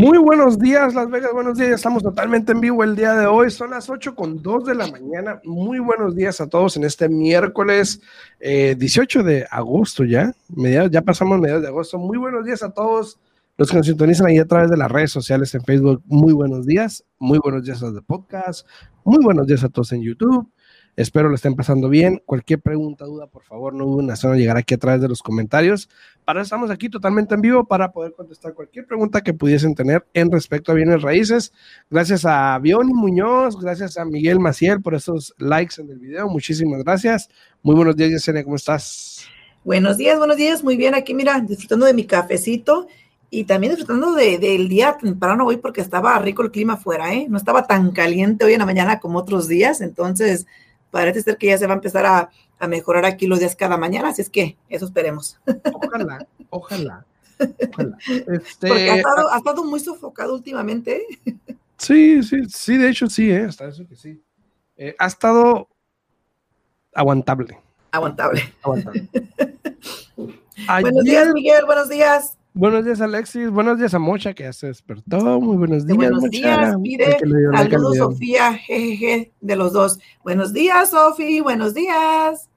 Muy buenos días, Las Vegas, buenos días. Estamos totalmente en vivo el día de hoy. Son las 8 con 2 de la mañana. Muy buenos días a todos en este miércoles 18 eh, de agosto ya. Mediados, ya pasamos mediados de agosto. Muy buenos días a todos los que nos sintonizan ahí a través de las redes sociales en Facebook. Muy buenos días. Muy buenos días a los de podcast. Muy buenos días a todos en YouTube. Espero lo estén pasando bien. Cualquier pregunta, duda, por favor, no duden en llegar aquí a través de los comentarios. Para eso estamos aquí totalmente en vivo para poder contestar cualquier pregunta que pudiesen tener en respecto a bienes raíces. Gracias a Bioni Muñoz, gracias a Miguel Maciel por esos likes en el video. Muchísimas gracias. Muy buenos días, Yesenia, ¿cómo estás? Buenos días, buenos días. Muy bien, aquí mira, disfrutando de mi cafecito y también disfrutando del día temprano hoy porque estaba rico el clima afuera, ¿eh? No estaba tan caliente hoy en la mañana como otros días, entonces parece ser que ya se va a empezar a, mejorar aquí los días cada mañana, así es que eso esperemos. Ojalá, ojalá. Este, Porque ha estado, muy sofocado últimamente. Sí, sí, sí, de hecho sí, ¿eh? hasta eso que sí. Eh, ha estado aguantable. Aguantable. Aguantable. buenos días, Miguel, buenos días. Buenos días, Alexis. Buenos días a Mocha, que ya se despertó. Muy buenos días. Buenos días, mire. Saludos, Sofía, jejeje, de los dos. Buenos días, Sofi. Buenos días.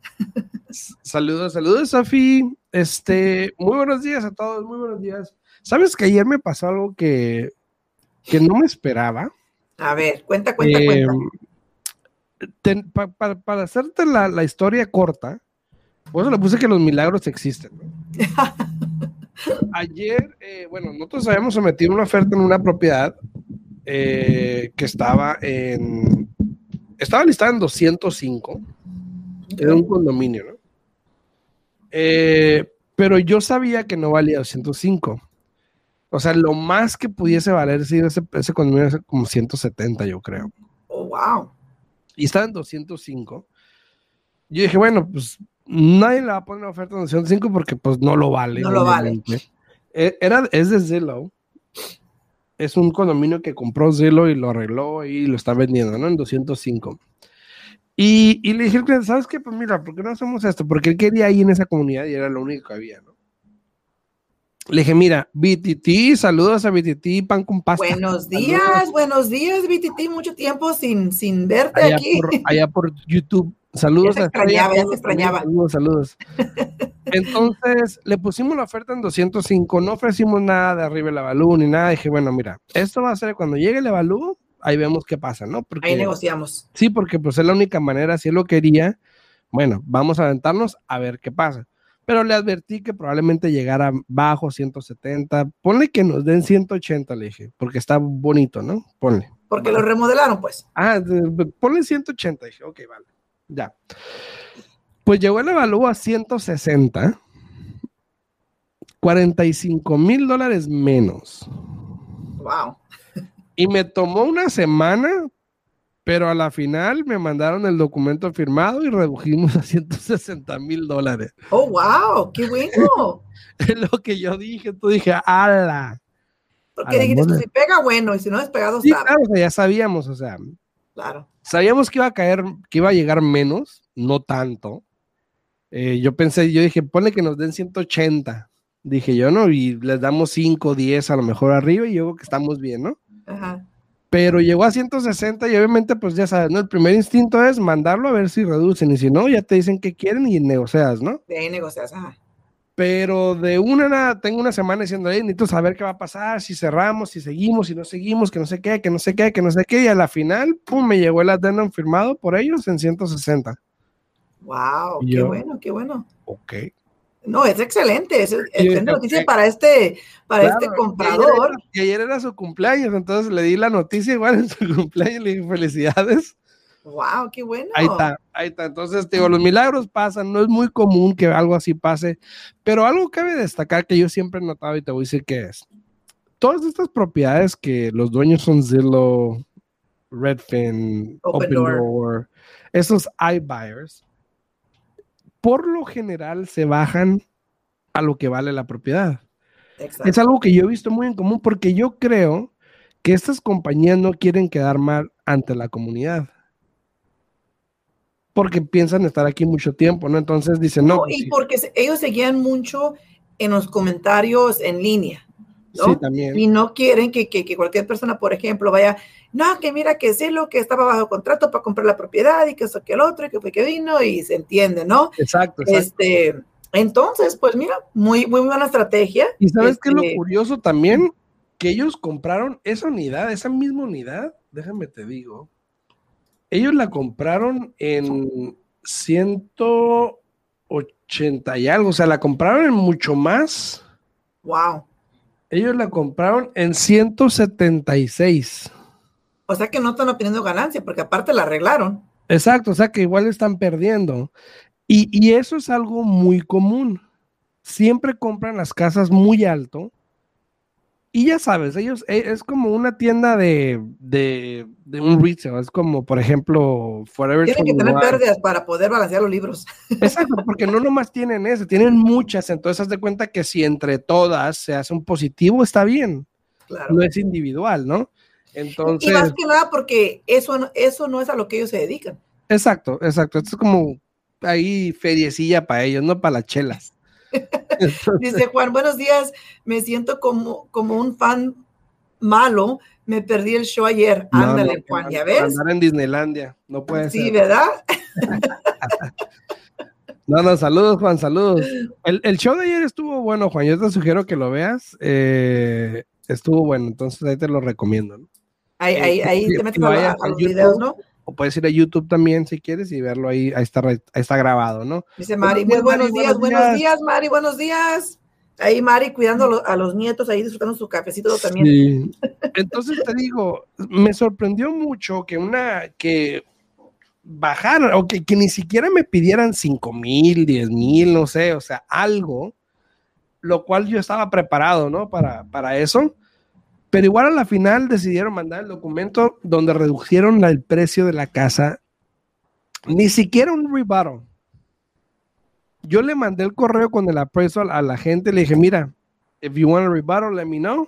Saludos, saludos, Sofi. Este, muy buenos días a todos. Muy buenos días. ¿Sabes que ayer me pasó algo que, que no me esperaba? A ver, cuenta, cuenta, cuenta. Em, para hacerte la, la, historia corta, por eso le puse que los milagros existen. Ayer, eh, bueno, nosotros habíamos sometido una oferta en una propiedad eh, que estaba en. Estaba listada en 205. Era un condominio, ¿no? Eh, pero yo sabía que no valía 205. O sea, lo más que pudiese valer ese, ese condominio es como 170, yo creo. Oh, wow. Y estaba en 205. Yo dije, bueno, pues nadie le va a poner una oferta de 205 porque pues no lo vale. No lo vale. E, era, es de Zillow. Es un condominio que compró Zillow y lo arregló y lo está vendiendo, ¿no? En 205. Y, y le dije, ¿sabes qué? Pues mira, ¿por qué no hacemos esto? Porque él quería ir en esa comunidad y era lo único que había, ¿no? Le dije, mira, BTT, saludos a BTT, pan con pasta. Buenos días, buenos días, BTT, mucho tiempo sin, sin verte aquí. allá por YouTube. Saludos. Ya extrañaba, ya se extrañaba. Saludos, saludos. Entonces, le pusimos la oferta en 205, no ofrecimos nada de arriba el Evalú ni nada. Dije, bueno, mira, esto va a ser cuando llegue el Evalú, ahí vemos qué pasa, ¿no? Porque, ahí negociamos. Sí, porque pues es la única manera, si él lo quería, bueno, vamos a aventarnos a ver qué pasa. Pero le advertí que probablemente llegara bajo 170. Ponle que nos den 180, le dije, porque está bonito, ¿no? Ponle. Porque lo remodelaron, pues. Ah, ponle 180. Dije, ok, vale. Ya. Pues llegó el evalúo a 160, 45 mil dólares menos. Wow. Y me tomó una semana, pero a la final me mandaron el documento firmado y redujimos a 160 mil dólares. Oh, wow, qué bueno. es lo que yo dije, tú dije, ala. Porque dijiste, si pega, bueno, y si no es pegado, sí, claro, ya sabíamos, o sea. Claro. Sabíamos que iba a caer, que iba a llegar menos, no tanto. Eh, yo pensé, yo dije, ponle que nos den 180. Dije yo, ¿no? Y les damos 5, 10 a lo mejor arriba y yo creo que estamos bien, ¿no? Ajá. Pero llegó a 160 y obviamente, pues ya sabes, ¿no? El primer instinto es mandarlo a ver si reducen y si no, ya te dicen que quieren y negocias, ¿no? De ahí negocias, ajá. Pero de una nada, tengo una semana diciendo, ahí necesito saber qué va a pasar, si cerramos, si seguimos, si no seguimos, que no sé qué, que no sé qué, que no sé qué. Y a la final, pum, me llegó el addendum firmado por ellos en 160. Wow, qué bueno, qué bueno. Ok. No, es excelente, es excelente noticia para este, para este comprador. Y ayer, era, su cumpleaños, entonces le di la noticia igual en su cumpleaños, le dije felicidades. Wow, qué bueno. Ahí está, ahí está. Entonces, digo, los milagros pasan, no es muy común que algo así pase, pero algo cabe destacar que yo siempre he notado y te voy a decir que es. Todas estas propiedades que los dueños son Zillow, Redfin, Open, Door, esos iBuyers, por lo general se bajan a lo que vale la propiedad. Es algo que yo he visto muy en común porque yo creo que estas compañías no quieren quedar mal ante la comunidad. Porque piensan estar aquí mucho tiempo, ¿no? Entonces dicen, no. y porque ellos seguían mucho en los comentarios en línea. ¿no? Sí, también. Y no quieren que, que, cualquier persona, por ejemplo, vaya, no, que mira que sí, lo que estaba bajo contrato para comprar la propiedad y que eso que el otro y que fue que vino y se entiende, ¿no? Exacto. Este, entonces, pues mira, muy, muy buena estrategia. Y sabes qué es lo este curioso también, que ellos compraron esa unidad, esa misma unidad, déjame te digo, ellos la compraron en 180 y algo, o sea, la compraron en mucho más. Wow. Ellos la compraron en 176. O sea que no están obteniendo ganancia, porque aparte la arreglaron. Exacto, o sea que igual están perdiendo. Y, y eso es algo muy común. Siempre compran las casas muy alto y ya sabes, ellos eh, es como una tienda de, de, un retail, es como, por ejemplo, Forever Tienen que tener pérdidas para poder balancear los libros. Exacto, porque no nomás tienen eso, tienen muchas, entonces haz de cuenta que si entre todas se hace un positivo, está bien. Claro. No es individual, ¿no? Entonces. Y más que nada porque eso, eso no es a lo que ellos se dedican. Exacto, exacto. Esto es como ahí feriecilla para ellos, no para las chelas. Dice Juan, buenos días, me siento como, como un fan malo, me perdí el show ayer. Ándale, Juan, ¿ya ves? Andar en Disneylandia, no puede ser. Sí, ¿verdad? no, no, saludos, Juan, saludos. El, show de ayer estuvo bueno, Juan, yo te sugiero que lo veas. Eh, estuvo bueno, entonces ahí te lo recomiendo. Ahí, ahí, ahí te metes a, los videos, ¿no? O puedes ir a YouTube también si quieres y verlo ahí, ahí está, ahí está grabado, ¿no? Dice Mari, muy buenos, días, buenos días, Mari, buenos días. Ahí Mari cuidando a los nietos, ahí disfrutando su cafecito también. Sí. Entonces te digo, me sorprendió mucho que una, que bajar, o que, que ni siquiera me pidieran 5 mil, 10 mil, no sé, o sea, algo, lo cual yo estaba preparado, ¿no? Para, para eso pero igual a la final decidieron mandar el documento donde redujeron el precio de la casa. Ni siquiera un rebuttal. Yo le mandé el correo con el appraisal a la gente. Le dije, mira, if you want a rebuttal, let me know.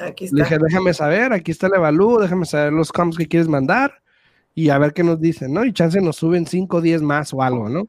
Aquí está. Le dije, déjame saber, aquí está el evalúo, déjame saber los comps que quieres mandar y a ver qué nos dicen, ¿no? Y chance nos suben 5 o 10 más o algo, ¿no?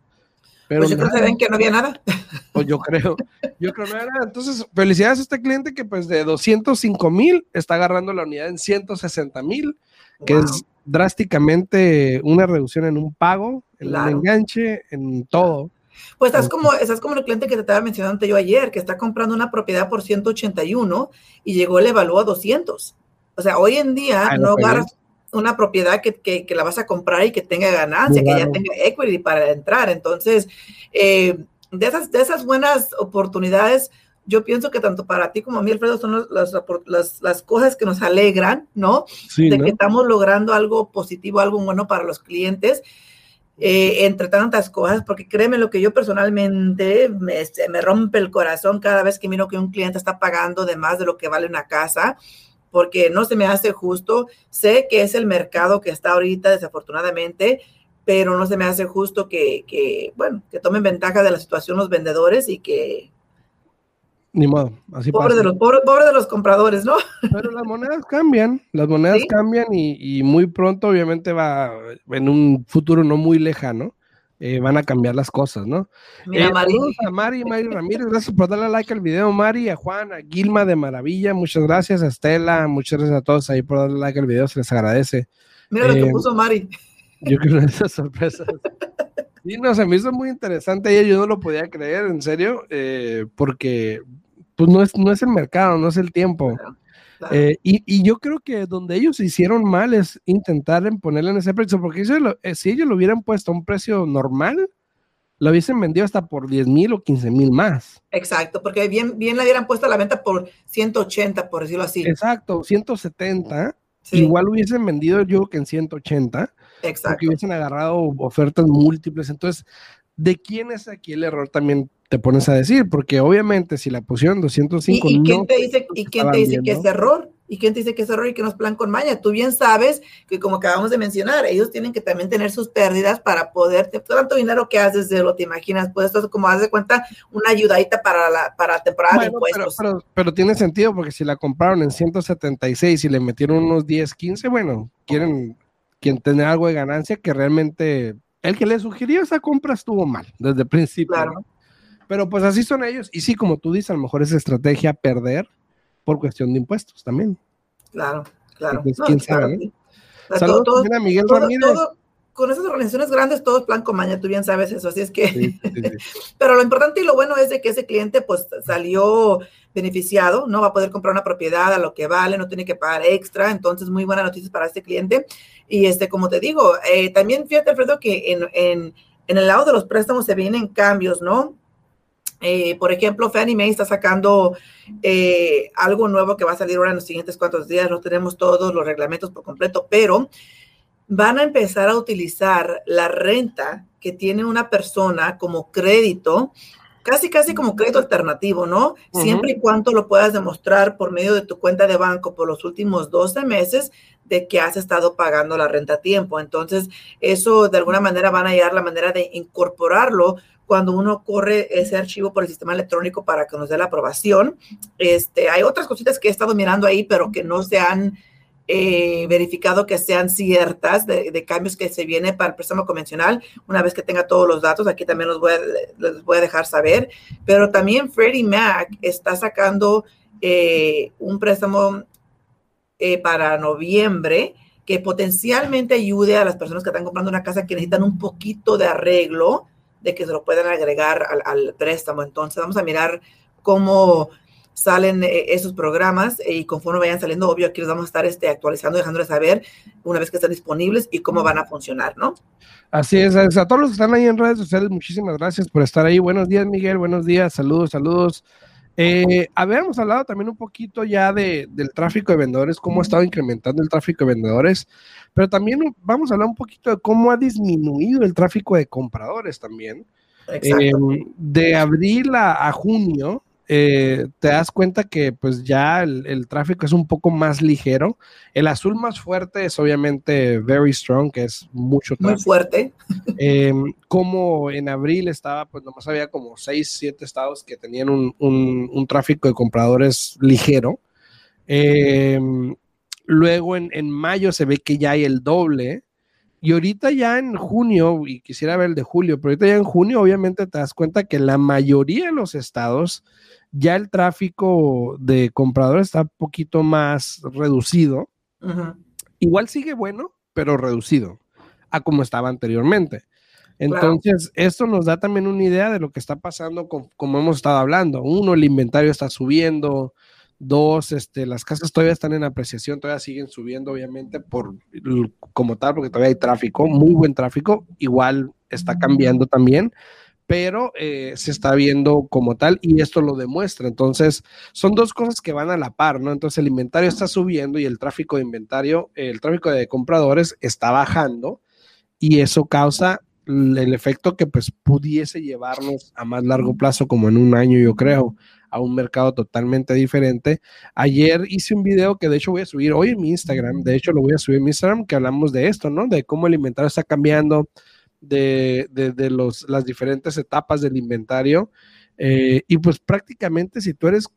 Pero pues yo creo que ven que no había nada. Pues yo creo, yo creo que nada. Entonces, felicidades a este cliente que pues de 205 mil está agarrando la unidad en 160 mil, que es drásticamente una reducción en un pago, en el enganche, en todo. Pues estás como, estás como el cliente que te estaba mencionando yo ayer, que está comprando una propiedad por 181 y llegó el evalúo a 200. O sea, hoy en día ah, no agarras, una propiedad que, que, que, la vas a comprar y que tenga ganancia, que ya tenga equity para entrar. Entonces, eh, de, esas, de esas buenas oportunidades, yo pienso que tanto para ti como a mí, Alfredo, son las, las, las cosas que nos alegran, ¿no? de que estamos logrando algo positivo, algo bueno para los clientes. Eh, entre tantas cosas, porque créeme lo que yo personalmente me, me rompe el corazón cada vez que miro que un cliente está pagando de más de lo que vale una casa porque no se me hace justo. Sé que es el mercado que está ahorita, desafortunadamente, pero no se me hace justo que, bueno, que tomen ventaja de la situación los vendedores y que... Ni modo, así pobre De los, pobre, de los compradores, ¿no? Pero las monedas cambian, las monedas cambian y, y, muy pronto obviamente va en un futuro no muy lejano eh, van a cambiar las cosas, ¿no? Mira, eh, Mari. A Mari, Mari Ramírez, gracias por darle like al video, Mari, a Juan, a Gilma de Maravilla, muchas gracias, a Estela, muchas gracias a todos ahí por darle like al video, se les agradece. Mira lo que eh, puso Mari. Yo creo que esas sorpresas. Y no, se me hizo muy interesante, yo no lo podía creer, en serio, porque pues no es, no es el mercado, no es el tiempo. Eh, y, yo creo que donde ellos hicieron mal es intentar ponerle en ese precio, porque eh, si ellos lo hubieran puesto a un precio normal, lo hubiesen vendido hasta por 10 mil o 15 mil más. Exacto, porque bien, bien la hubieran puesto a la venta por 180, por decirlo así. Exacto, 170. Igual hubiesen vendido yo que en 180. Exacto. Porque hubiesen agarrado ofertas múltiples. Entonces, ¿de quién es aquí el error también te pones a decir, porque obviamente si la pusieron 205 ¿Y, y quién te dice, ¿y quién te dice que es error? ¿Y quién te dice que es error y que no es plan con maña? Tú bien sabes que como acabamos de mencionar, ellos tienen que también tener sus pérdidas para poder, tanto dinero que haces de lo te imaginas, pues esto es como haz de cuenta una ayudadita para la para temporada de impuestos. Pero, pero, tiene sentido porque si la compraron en 176 y le metieron unos 10, 15, bueno, quieren quien tener algo de ganancia que realmente el que le sugirió esa compra estuvo mal desde el principio. Claro. Pero pues así son ellos. Y sí, como tú dices, a lo mejor es estrategia perder por cuestión de impuestos también. Claro, claro. No, quién claro, sabe. Saludos Todo- también a Miguel todo- Ramírez. todo- con esas organizaciones grandes todo es plan con maña, tú bien sabes eso, así es que, Sí, sí, pero lo importante y lo bueno es de que ese cliente pues salió beneficiado, no va a poder comprar una propiedad a lo que vale, no tiene que pagar extra, entonces muy buena noticia para este cliente. Y este, como te digo, eh, también fíjate, Alfredo, que en, en, en el lado de los préstamos se vienen cambios, ¿no? Eh, por ejemplo, Fannie Mae está sacando eh, algo nuevo que va a salir ahora en los siguientes cuantos días. No tenemos todos los reglamentos por completo, pero van a empezar a utilizar la renta que tiene una persona como crédito, casi casi como crédito alternativo, ¿no? Siempre y cuando lo puedas demostrar por medio de tu cuenta de banco por los últimos 12 meses de que has estado pagando la renta a tiempo. Entonces, eso de alguna manera van a hallar la manera de incorporarlo cuando uno corre ese archivo por el sistema electrónico para que nos dé la aprobación. Este, hay otras cositas que he estado mirando ahí, pero que no se han eh, verificado que sean ciertas de, de cambios que se viene para el préstamo convencional. Una vez que tenga todos los datos, aquí también los voy a, les voy a dejar saber. Pero también Freddie Mac está sacando eh, un préstamo eh, para noviembre que potencialmente ayude a las personas que están comprando una casa que necesitan un poquito de arreglo, de que se lo puedan agregar al, al préstamo. Entonces vamos a mirar cómo salen eh, esos programas eh, y conforme vayan saliendo, obvio, aquí los vamos a estar este, actualizando, dejándoles saber una vez que estén disponibles y cómo van a funcionar, ¿no? Así es, a todos los que están ahí en redes sociales, muchísimas gracias por estar ahí. Buenos días, Miguel, buenos días, saludos, saludos. Eh, habíamos hablado también un poquito ya de, del tráfico de vendedores, cómo ha estado incrementando el tráfico de vendedores, pero también vamos a hablar un poquito de cómo ha disminuido el tráfico de compradores también. Eh, de abril a, a junio, eh, te das cuenta que pues ya el, el, tráfico es un poco más ligero. El azul más fuerte es obviamente very strong, que es mucho tráfico. Muy fuerte. Eh, como en abril estaba, pues nomás había como 6, 7 estados que tenían un, un, un tráfico de compradores ligero. Eh, luego en, en mayo se ve que ya hay el doble. Y ahorita ya en junio, y quisiera ver el de julio, pero ahorita ya en junio obviamente te das cuenta que la mayoría de los estados ya el tráfico de compradores está un poquito más reducido. Uh -huh. Igual sigue bueno, pero reducido a como estaba anteriormente. Entonces, claro. esto nos da también una idea de lo que está pasando con, como hemos estado hablando. Uno, el inventario está subiendo. Dos, este, las casas todavía están en apreciación, todavía siguen subiendo, obviamente, por como tal, porque todavía hay tráfico, muy buen tráfico. Igual está cambiando también, pero eh, se está viendo como tal y esto lo demuestra. Entonces, son dos cosas que van a la par, ¿no? Entonces, el inventario está subiendo y el tráfico de inventario, el tráfico de compradores está bajando y eso causa el efecto que pues pudiese llevarnos a más largo plazo, como en un año, yo creo, a un mercado totalmente diferente. Ayer hice un video que de hecho voy a subir hoy en mi Instagram, de hecho lo voy a subir en mi Instagram, que hablamos de esto, ¿no? De cómo el inventario está cambiando, de, de, los, las diferentes etapas del inventario. Eh, y pues prácticamente si tú eres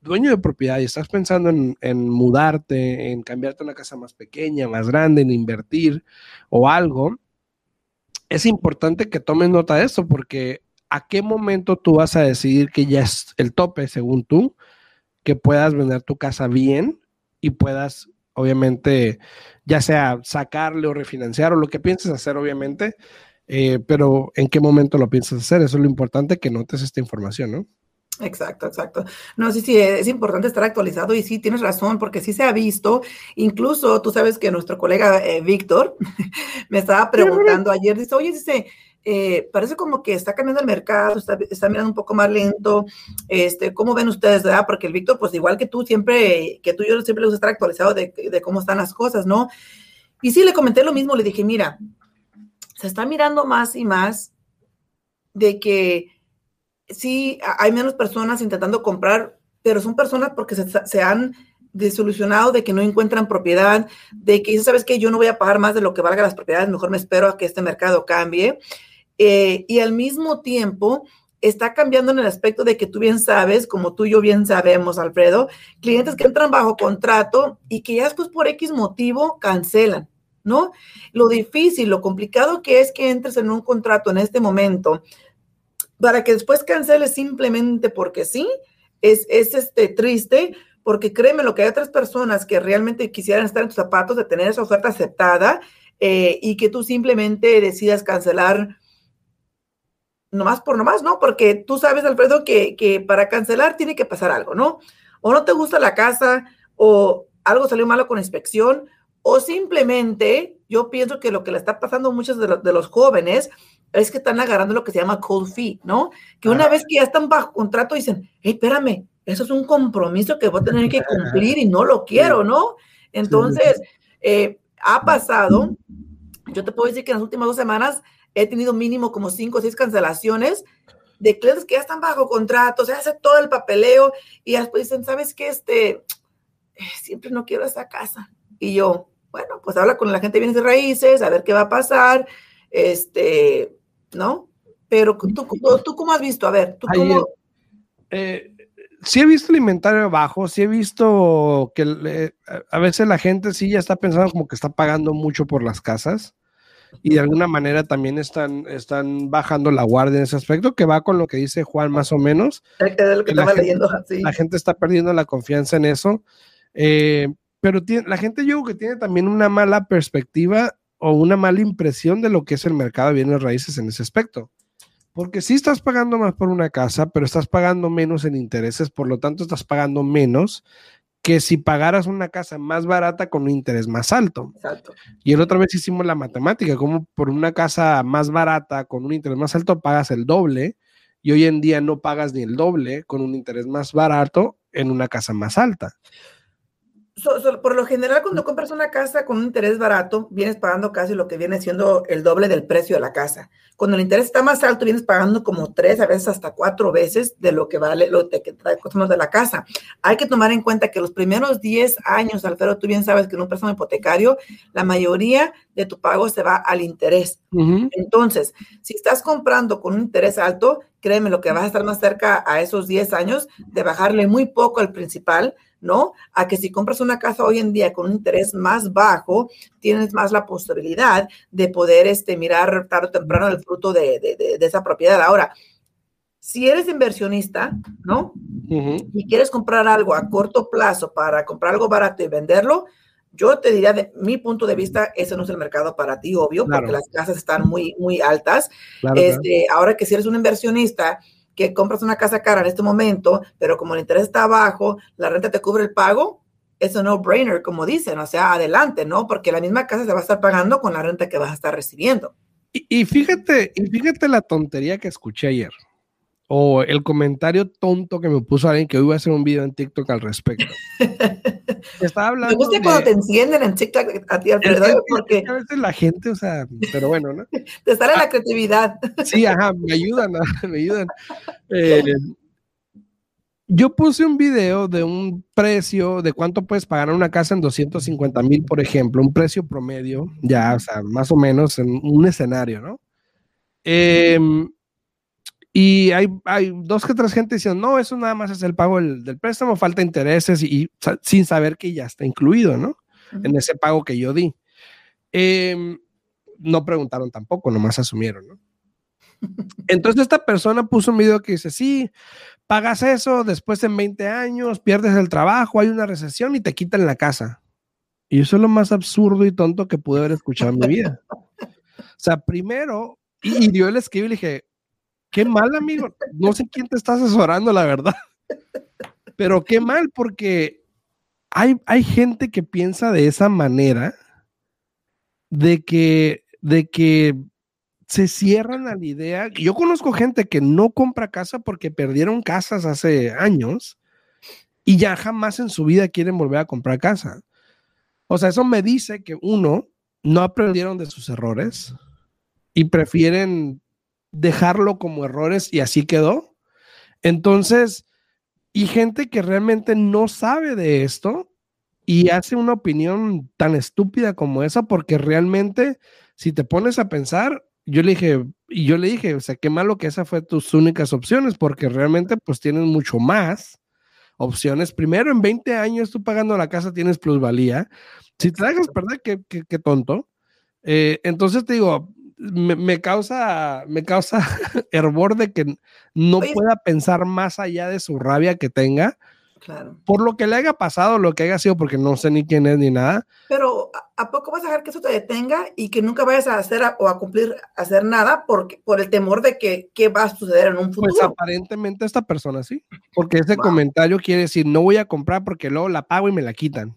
dueño de propiedad y estás pensando en, en, mudarte, en cambiarte a una casa más pequeña, más grande, en invertir o algo, es importante que tomes nota de esto porque a qué momento tú vas a decidir que ya es el tope, según tú, que puedas vender tu casa bien y puedas, obviamente, ya sea sacarle o refinanciar o lo que pienses hacer, obviamente, eh, pero en qué momento lo piensas hacer. Eso es lo importante que notes esta información, ¿no? Exacto, exacto. No, sí, sí, es importante estar actualizado y sí, tienes razón, porque sí se ha visto, incluso tú sabes que nuestro colega eh, Víctor me estaba preguntando ayer, dice, oye, dice, eh, parece como que está cambiando el mercado, está, está, mirando un poco más lento, este, ¿cómo ven ustedes, verdad? Porque el Víctor, pues igual que tú, siempre, que tú y yo siempre les gusta estar actualizado de, de cómo están las cosas, ¿no? Y sí, le comenté lo mismo, le dije, mira, se está mirando más y más de que sí hay menos personas intentando comprar, pero son personas porque se, han desilusionado de que no encuentran propiedad, de que sabes que yo no voy a pagar más de lo que valga las propiedades, mejor me espero a que este mercado cambie. Eh, y al mismo tiempo está cambiando en el aspecto de que tú bien sabes, como tú y yo bien sabemos, Alfredo, clientes que entran bajo contrato y que ya después por X motivo cancelan. ¿no? Lo difícil, lo complicado que es que entres en un contrato en este momento para que después canceles simplemente porque sí, es, es este, triste, porque créeme lo que hay otras personas que realmente quisieran estar en tus zapatos de tener esa oferta aceptada eh, y que tú simplemente decidas cancelar nomás por nomás, ¿no? Porque tú sabes, Alfredo, que, que para cancelar tiene que pasar algo, ¿no? O no te gusta la casa, o algo salió malo con inspección, o simplemente yo pienso que lo que le está pasando a muchos de, de los jóvenes es que están agarrando lo que se llama cold fee, ¿no? Que una vez que ya están bajo contrato dicen, hey, espérame, eso es un compromiso que voy a tener que cumplir y no lo quiero, ¿no? Entonces, eh, ha pasado, yo te puedo decir que en las últimas dos semanas he tenido mínimo como cinco o seis cancelaciones de clientes que ya están bajo contrato, se hace todo el papeleo y después dicen, ¿sabes qué? Este, siempre no quiero esa casa. Y yo, bueno, pues habla con la gente de bienes de raíces, a ver qué va a pasar, este, ¿no? Pero tú, tú, cómo has visto, a ver, tú cómo... Eh, sí he visto el inventario bajo, sí he visto que a veces la gente sí ya está pensando como que está pagando mucho por las casas y de alguna manera también están, están bajando la guardia en ese aspecto, que va con lo que dice Juan más o menos. la, gente, está perdiendo la confianza en eso, eh, pero tiene, la gente yo creo que tiene también una mala perspectiva o una mala impresión de lo que es el mercado de bienes raíces en ese aspecto. Porque si estás pagando más por una casa, pero estás pagando menos en intereses, por lo tanto estás pagando menos que si pagaras una casa más barata con un interés más alto. Exacto. Y el otra vez hicimos la matemática, como por una casa más barata con un interés más alto pagas el doble y hoy en día no pagas ni el doble con un interés más barato en una casa más alta por lo general, cuando compras una casa con un interés barato, vienes pagando casi lo que viene siendo el doble del precio de la casa. Cuando el interés está más alto, vienes pagando como tres, a veces hasta cuatro veces de lo que vale lo que trae de la casa. Hay que tomar en cuenta que los primeros 10 años, Alfredo, tú bien sabes que en un préstamo hipotecario, la mayoría de tu pago se va al interés. Entonces, si estás comprando con un interés alto, créeme, lo que vas a estar más cerca a esos 10 años de bajarle muy poco al principal ¿no? A que si compras una casa hoy en día con un interés más bajo, tienes más la posibilidad de poder este, mirar tarde o temprano el fruto de, esa propiedad. Ahora, si eres inversionista, ¿no? Y quieres comprar algo a corto plazo para comprar algo barato y venderlo, yo te diría, de mi punto de vista, ese no es el mercado para ti, obvio, porque las casas están muy, muy altas. este, Ahora que si eres un inversionista que compras una casa cara en este momento, pero como el interés está bajo, la renta te cubre el pago, es un no-brainer, como dicen, o sea, adelante, ¿no? Porque la misma casa se va a estar pagando con la renta que vas a estar recibiendo. Y, y fíjate, y fíjate la tontería que escuché ayer o el comentario tonto que me puso alguien que hoy voy a hacer un video en TikTok al respecto. Estaba hablando. Me gusta cuando te encienden en TikTok a ti alrededor, porque. A veces la gente, o sea, pero bueno, ¿no? Te sale la ah, creatividad. Sí, ajá, me ayudan, me ayudan. Eh, yo puse un video de un precio de cuánto puedes pagar una casa en 250 mil, por ejemplo, un precio promedio, ya, o sea, más o menos en un escenario, ¿no? Eh, y hay, hay dos que tres gente diciendo, no, eso nada más es el pago del, préstamo, falta intereses y, sin saber que ya está incluido, ¿no? En ese pago que yo di. Em, no preguntaron tampoco, nomás asumieron, ¿no? Entonces esta persona puso un video que dice, sí, pagas eso, después en 20 años pierdes el trabajo, hay una recesión y te quitan la casa. Y eso es lo más absurdo y tonto que pude haber escuchado en mi vida. O sea, primero, y, y yo le escribí y le dije, Qué mal, amigo. No sé quién te está asesorando, la verdad. Pero qué mal, porque hay, hay gente que piensa de esa manera, de que, de que se cierran a la idea. Yo conozco gente que no compra casa porque perdieron casas hace años y ya jamás en su vida quieren volver a comprar casa. O sea, eso me dice que uno, no aprendieron de sus errores y prefieren dejarlo como errores y así quedó. Entonces, y gente que realmente no sabe de esto y hace una opinión tan estúpida como esa porque realmente si te pones a pensar, yo le dije, y yo le dije, o sea, qué malo que esa fue tus únicas opciones porque realmente pues tienes mucho más opciones. Primero, en 20 años tú pagando la casa tienes plusvalía. Si te dejas perder, qué, qué, tonto. Eh, entonces te digo, me, causa, me causa hervor de que no pueda pensar más allá de su rabia que tenga. Claro. Por lo que le haya pasado, lo que haya sido, porque no sé ni quién es ni nada. Pero ¿a poco vas a dejar que eso te detenga y que nunca vayas a hacer o a cumplir, a hacer nada porque, por el temor de que qué va a suceder en un pues futuro? Pues aparentemente esta persona sí, porque ese comentario quiere decir no voy a comprar porque luego la pago y me la quitan.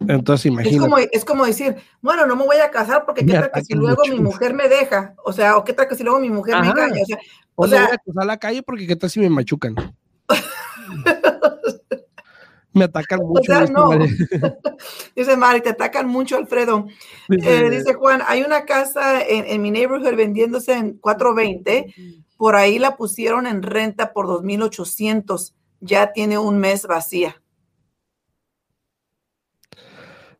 Entonces, imagínate. Es como, decir, bueno, no me voy a casar porque qué tal que si luego mi mujer me deja, o sea, o qué tal que si luego mi mujer me engaña, o sea, o, sea, voy a cruzar la calle porque qué tal si me machucan. me atacan mucho. O sea, no. dice Mari, te atacan mucho, Alfredo. Eh, dice Juan, hay una casa en, en mi neighborhood vendiéndose en 420, por ahí la pusieron en renta por 2,800, ya tiene un mes vacía.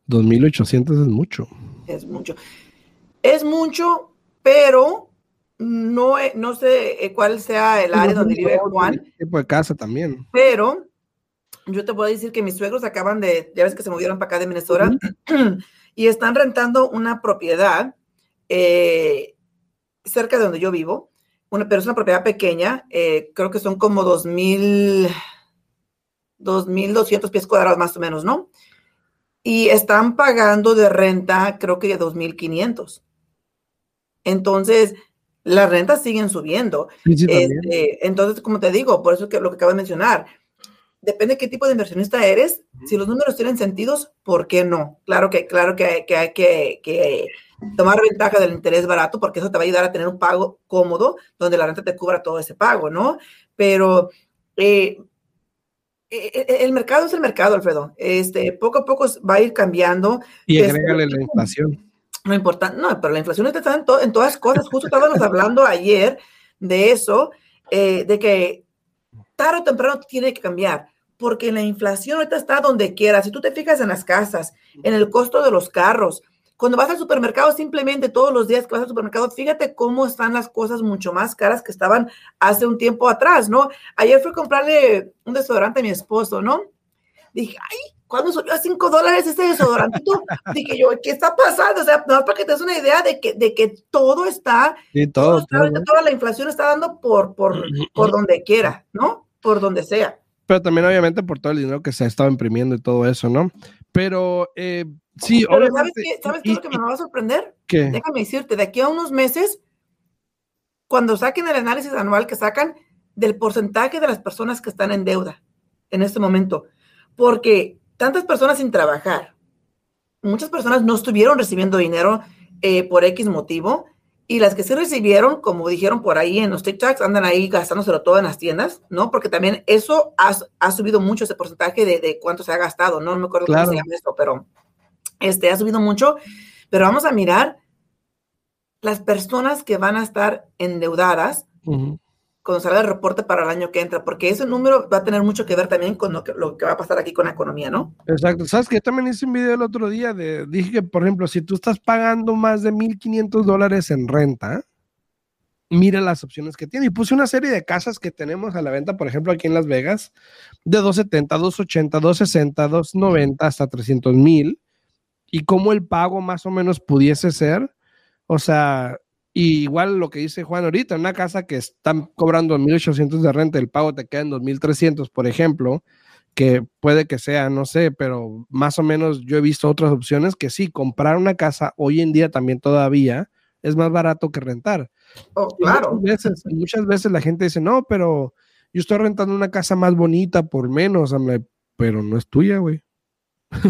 2.800 es mucho. Es mucho. Es mucho, pero no, no sé eh, cuál sea el área donde vive Juan. Tipo de casa también. Pero yo te puedo decir que mis suegros acaban de, ya ves que se movieron para acá de Minnesota, y están rentando una propiedad eh, cerca de donde yo vivo, una, pero es una propiedad pequeña, eh, creo que son como 2.000, 2.200 pies cuadrados más o menos, ¿no? Y están pagando de renta, creo que de 2.500. Entonces, las rentas siguen subiendo. Este, entonces, como te digo, por eso que lo que acabo de mencionar, depende de qué tipo de inversionista eres. Si los números tienen sentidos, ¿por qué no? Claro que, claro que, hay que, tomar ventaja del interés barato, porque eso te va a ayudar a tener un pago cómodo, donde la renta te cubra todo ese pago, ¿no? Pero eh, el mercado es el mercado, Alfredo. Este, poco a poco va a ir cambiando. Y este, agrégale la inflación. No importa, no, pero la inflación está en, en todas cosas. Justo estábamos hablando ayer de eso, eh, de que tarde o temprano tiene que cambiar, porque la inflación ahorita está donde quiera. Si tú te fijas en las casas, en el costo de los carros, cuando vas al supermercado, simplemente todos los días que vas al supermercado, fíjate cómo están las cosas mucho más caras que estaban hace un tiempo atrás, ¿no? Ayer fui a comprarle un desodorante a mi esposo, ¿no? Dije, ay, ¿cuándo subió a 5 dólares este desodorante? Dije yo, ¿qué está pasando? O sea, para que te des una idea de que, de que todo está, sí, todo, toda la inflación está dando por, por, por donde quiera, ¿no? Por donde sea. Pero también obviamente por todo el dinero que se ha estado imprimiendo y todo eso, ¿no? Pero eh, Sí, ¿sabes qué, ¿sabes qué es lo que me va a sorprender? Déjame decirte, de aquí a unos meses, cuando saquen el análisis anual que sacan del porcentaje de las personas que están en deuda en este momento, porque tantas personas sin trabajar, muchas personas no estuvieron recibiendo dinero eh, por X motivo, y las que sí recibieron, como dijeron por ahí en los TikToks, andan ahí gastándoselo todo en las tiendas, ¿no? Porque también eso ha, subido mucho ese porcentaje de, cuánto se ha gastado, ¿no? No me acuerdo cómo se llama esto, pero este ha subido mucho, pero vamos a mirar las personas que van a estar endeudadas cuando salga el reporte para el año que entra, porque ese número va a tener mucho que ver también con lo que, va a pasar aquí con la economía, ¿no? Exacto. Sabes que yo también hice un video el otro día de, dije que, por ejemplo, si tú estás pagando más de 1.500 dólares en renta, mira las opciones que tiene. Y puse una serie de casas que tenemos a la venta, por ejemplo, aquí en Las Vegas, de 270, 280, 260, 290 hasta 300 mil y cómo el pago más o menos pudiese ser. O sea, igual lo que dice Juan ahorita, una casa que están cobrando 1.800 de renta, el pago te queda en 2.300, por ejemplo, que puede que sea, no sé, pero más o menos yo he visto otras opciones que sí, comprar una casa hoy en día también todavía es más barato que rentar. Oh, claro. muchas, veces, muchas veces la gente dice, no, pero yo estoy rentando una casa más bonita por menos, pero no es tuya, güey.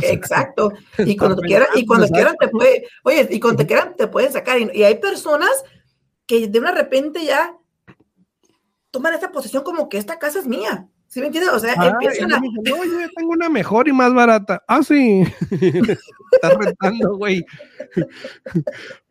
Exacto. Y cuando quieran, y cuando quieran te puede, oye, y cuando te quieran te pueden sacar. Y, hay personas que de una repente ya toman esta posición como que esta casa es mía. ¿Sí me entiendes? O sea, ah, empiezan a. no, yo tengo una mejor y más barata. Ah, sí. Estás rentando, güey.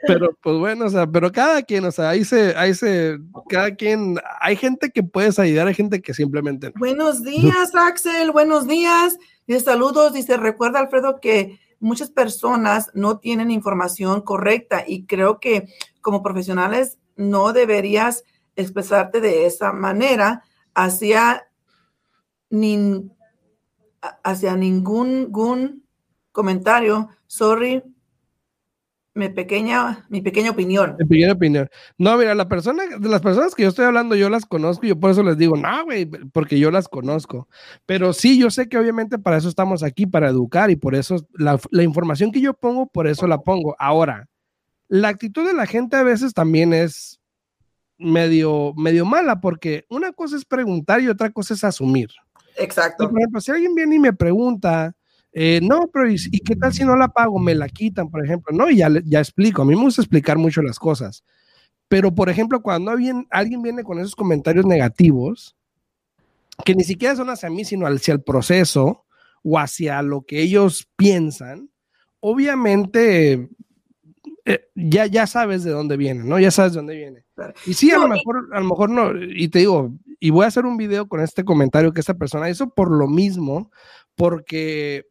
pero, pues bueno, o sea, pero cada quien, o sea, ahí se, ahí se, cada quien, hay gente que puedes ayudar, hay gente que simplemente Buenos días, Axel, buenos días. Dice saludos, dice, recuerda Alfredo que muchas personas no tienen información correcta y creo que como profesionales no deberías expresarte de esa manera hacia, hacia ningún, comentario. Sorry, mi pequeña, mi pequeña opinión. Mi pequeña opinión. No, mira, la persona, de las personas que yo estoy hablando, yo las conozco y yo por eso les digo, no, güey, porque yo las conozco. Pero sí, yo sé que obviamente para eso estamos aquí, para educar y por eso la, la información que yo pongo, por eso la pongo. Ahora, la actitud de la gente a veces también es medio, medio mala, porque una cosa es preguntar y otra cosa es asumir. Exacto. por ejemplo, si alguien viene y me pregunta, eh, no, pero ¿y, qué tal si no la pago? Me la quitan, por ejemplo. No, y ya, ya explico. A mí me gusta explicar mucho las cosas. Pero, por ejemplo, cuando alguien, alguien viene con esos comentarios negativos, que ni siquiera son hacia mí, sino hacia el proceso o hacia lo que ellos piensan, obviamente eh, ya, ya sabes de dónde viene, ¿no? Ya sabes de dónde viene. Y sí, a lo mejor, a lo mejor no, y te digo, y voy a hacer un video con este comentario que esta persona hizo por lo mismo, porque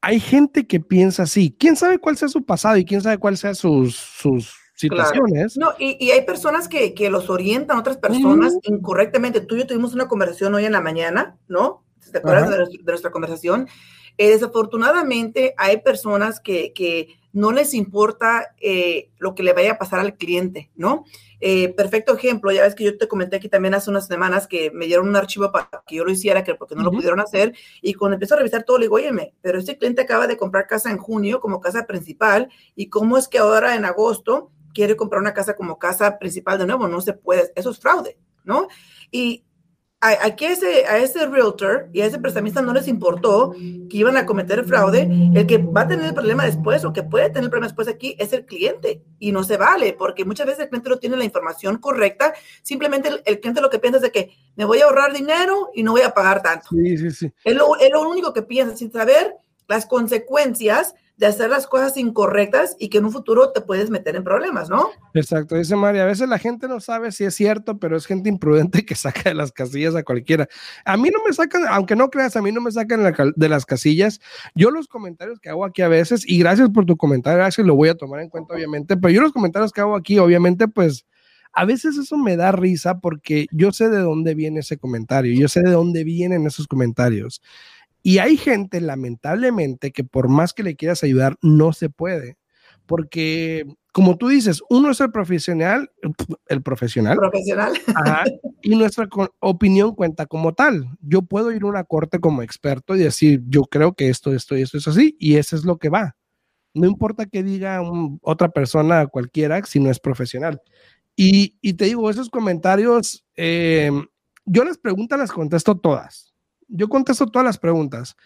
hay gente que piensa así. ¿Quién sabe cuál sea su pasado y quién sabe cuáles sean sus, sus situaciones? No, y, hay personas que, que, los orientan a otras personas incorrectamente. Tú y yo tuvimos una conversación hoy en la mañana, ¿no? ¿Te acuerdas de, nuestra conversación? Eh, desafortunadamente hay personas que, que no les importa eh, lo que le vaya a pasar al cliente, ¿no? Eh, perfecto ejemplo, ya ves que yo te comenté aquí también hace unas semanas que me dieron un archivo para que yo lo hiciera, que porque no lo pudieron hacer, y cuando empiezo a revisar todo, le digo, óyeme, pero este cliente acaba de comprar casa en junio como casa principal, y cómo es que ahora en agosto quiere comprar una casa como casa principal de nuevo, no se puede, eso es fraude, ¿no? Y aquí a ese, a ese realtor y a ese prestamista no les importó que iban a cometer fraude. El que va a tener el problema después o que puede tener el problema después aquí es el cliente y no se vale porque muchas veces el cliente no tiene la información correcta. Simplemente el, cliente lo que piensa es de que me voy a ahorrar dinero y no voy a pagar tanto. Sí, sí, sí. Es lo, es lo único que piensa sin saber las consecuencias de hacer las cosas incorrectas y que en un futuro te puedes meter en problemas, ¿no? Exacto, dice María, a veces la gente no sabe si es cierto, pero es gente imprudente que saca de las casillas a cualquiera. A mí no me sacan, aunque no creas, a mí no me sacan de las casillas. Yo los comentarios que hago aquí a veces, y gracias por tu comentario, gracias, lo voy a tomar en cuenta, obviamente, pero yo los comentarios que hago aquí, obviamente, pues a veces eso me da risa porque yo sé de dónde viene ese comentario, yo sé de dónde vienen esos comentarios. Y hay gente, lamentablemente, que por más que le quieras ayudar, no se puede. Porque, como tú dices, uno es el profesional, el profesional. Profesional. y nuestra opinión cuenta como tal. Yo puedo ir a una corte como experto y decir, yo creo que esto, esto y esto es así, y eso es lo que va. No importa que diga otra persona cualquiera si no es profesional. Y, te digo, esos comentarios, eh, yo las preguntas las contesto todas yo contesto todas las preguntas,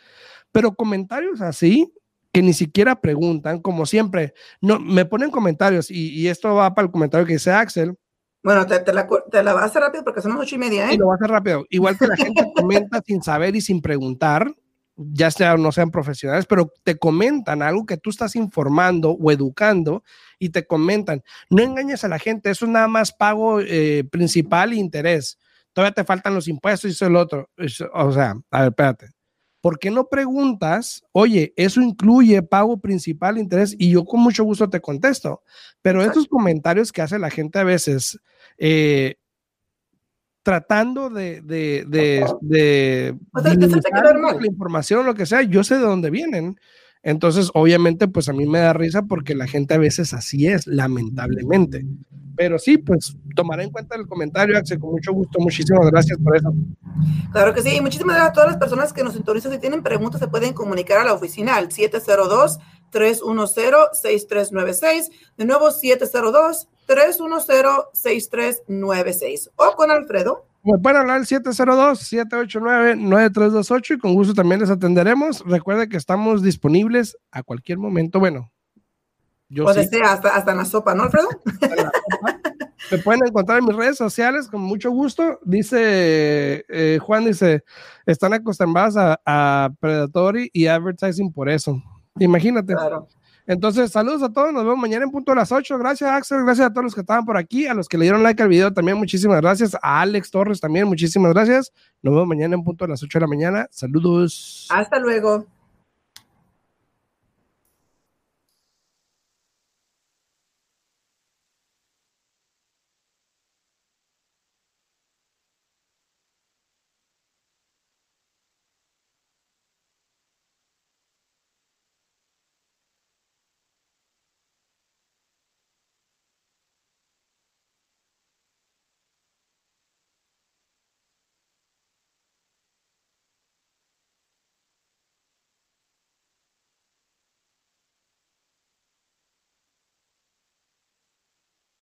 pero comentarios así que ni siquiera preguntan, como siempre, no, me ponen comentarios y, esto va para el comentario que dice Axel. Bueno, te, la, te la vas a hacer rápido porque son las ocho y media, ¿eh? Y lo va a hacer rápido. Igual que la gente comenta sin saber y sin preguntar, ya sea no sean profesionales, pero te comentan algo que tú estás informando o educando y te comentan. No engañes a la gente, eso es nada más pago eh, principal e interés todavía te faltan los impuestos y eso es el otro. O sea, a ver, espérate. ¿Por qué no preguntas, oye, eso incluye pago principal, interés? Y yo con mucho gusto te contesto. Pero estos comentarios que hace la gente a veces, eh, tratando de, de, de, de, la información o lo que sea, yo sé de dónde vienen. Entonces, obviamente, pues a mí me da risa porque la gente a veces así es, lamentablemente. Pero sí, pues tomaré en cuenta el comentario, Axel, con mucho gusto. Muchísimas gracias por eso. Claro que sí. Muchísimas gracias a todas las personas que nos sintonizan. Si tienen preguntas, se pueden comunicar a la oficina al 702-310-6396. De nuevo, 702-310-6396. O con Alfredo. Me pueden hablar al 702-789-9328 y con gusto también les atenderemos. Recuerde que estamos disponibles a cualquier momento. Bueno, yo Puede ser hasta, hasta en la sopa, ¿no, Alfredo? Me pueden encontrar en mis redes sociales con mucho gusto. Dice eh, Juan, dice, están acostumbrados a, a, Predatory y Advertising por eso. Imagínate. Claro. Entonces, saludos a todos. Nos vemos mañana en punto a las 8. Gracias, Axel. Gracias a todos los que estaban por aquí. A los que le dieron like al video también, muchísimas gracias. A Alex Torres también, muchísimas gracias. Nos vemos mañana en punto a las 8 de la mañana. Saludos. Hasta luego.